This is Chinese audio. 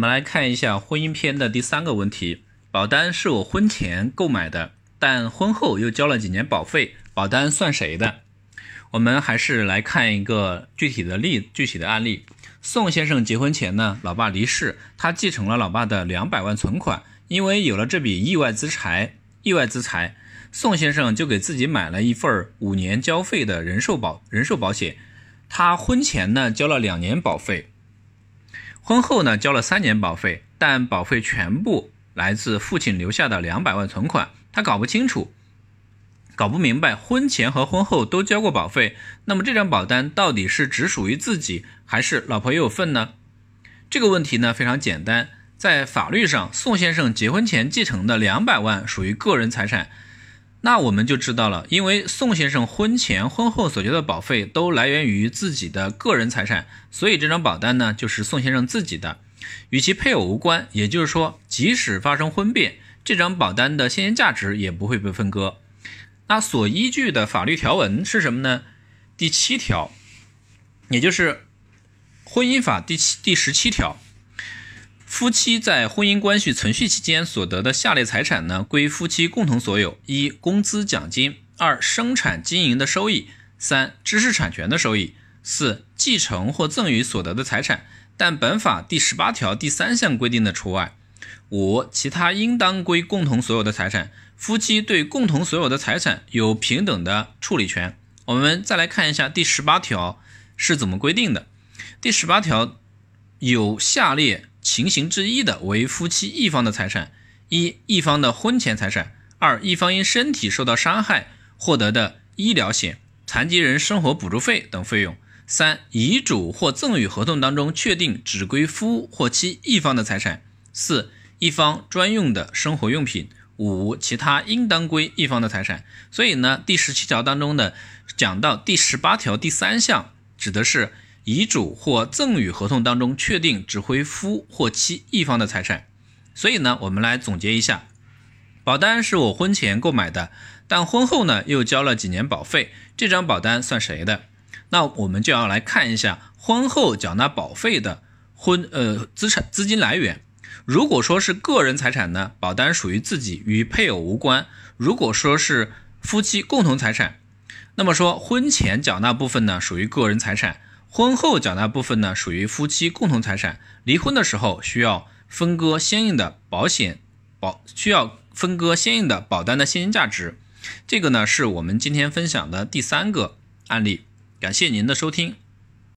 我们来看一下婚姻篇的第三个问题：保单是我婚前购买的，但婚后又交了几年保费，保单算谁的？我们还是来看一个具体的例，具体的案例。宋先生结婚前呢，老爸离世，他继承了老爸的两百万存款，因为有了这笔意外之财，意外之财，宋先生就给自己买了一份五年交费的人寿保人寿保险。他婚前呢交了两年保费。婚后呢，交了三年保费，但保费全部来自父亲留下的两百万存款，他搞不清楚，搞不明白，婚前和婚后都交过保费，那么这张保单到底是只属于自己，还是老婆也有份呢？这个问题呢非常简单，在法律上，宋先生结婚前继承的两百万属于个人财产。那我们就知道了，因为宋先生婚前婚后所交的保费都来源于自己的个人财产，所以这张保单呢就是宋先生自己的，与其配偶无关。也就是说，即使发生婚变，这张保单的现金价值也不会被分割。那所依据的法律条文是什么呢？第七条，也就是《婚姻法》第七第十七条。夫妻在婚姻关系存续期间所得的下列财产呢，归夫妻共同所有：一、工资奖金；二、生产经营的收益；三、知识产权的收益；四、继承或赠与所得的财产，但本法第十八条第三项规定的除外；五、其他应当归共同所有的财产。夫妻对共同所有的财产有平等的处理权。我们再来看一下第十八条是怎么规定的。第十八条有下列。情形之一的为夫妻一方的财产：一、一方的婚前财产；二、一方因身体受到伤害获得的医疗险、残疾人生活补助费等费用；三、遗嘱或赠与合同当中确定只归夫或妻一方的财产；四、一方专用的生活用品；五、其他应当归一方的财产。所以呢，第十七条当中的讲到第十八条第三项，指的是。遗嘱或赠与合同当中确定只归夫或妻一方的财产，所以呢，我们来总结一下，保单是我婚前购买的，但婚后呢又交了几年保费，这张保单算谁的？那我们就要来看一下婚后缴纳保费的婚呃资产资金来源。如果说是个人财产呢，保单属于自己，与配偶无关；如果说是夫妻共同财产，那么说婚前缴纳部分呢属于个人财产。婚后缴纳部分呢，属于夫妻共同财产。离婚的时候需要分割相应的保险保，需要分割相应的保单的现金价值。这个呢，是我们今天分享的第三个案例。感谢您的收听。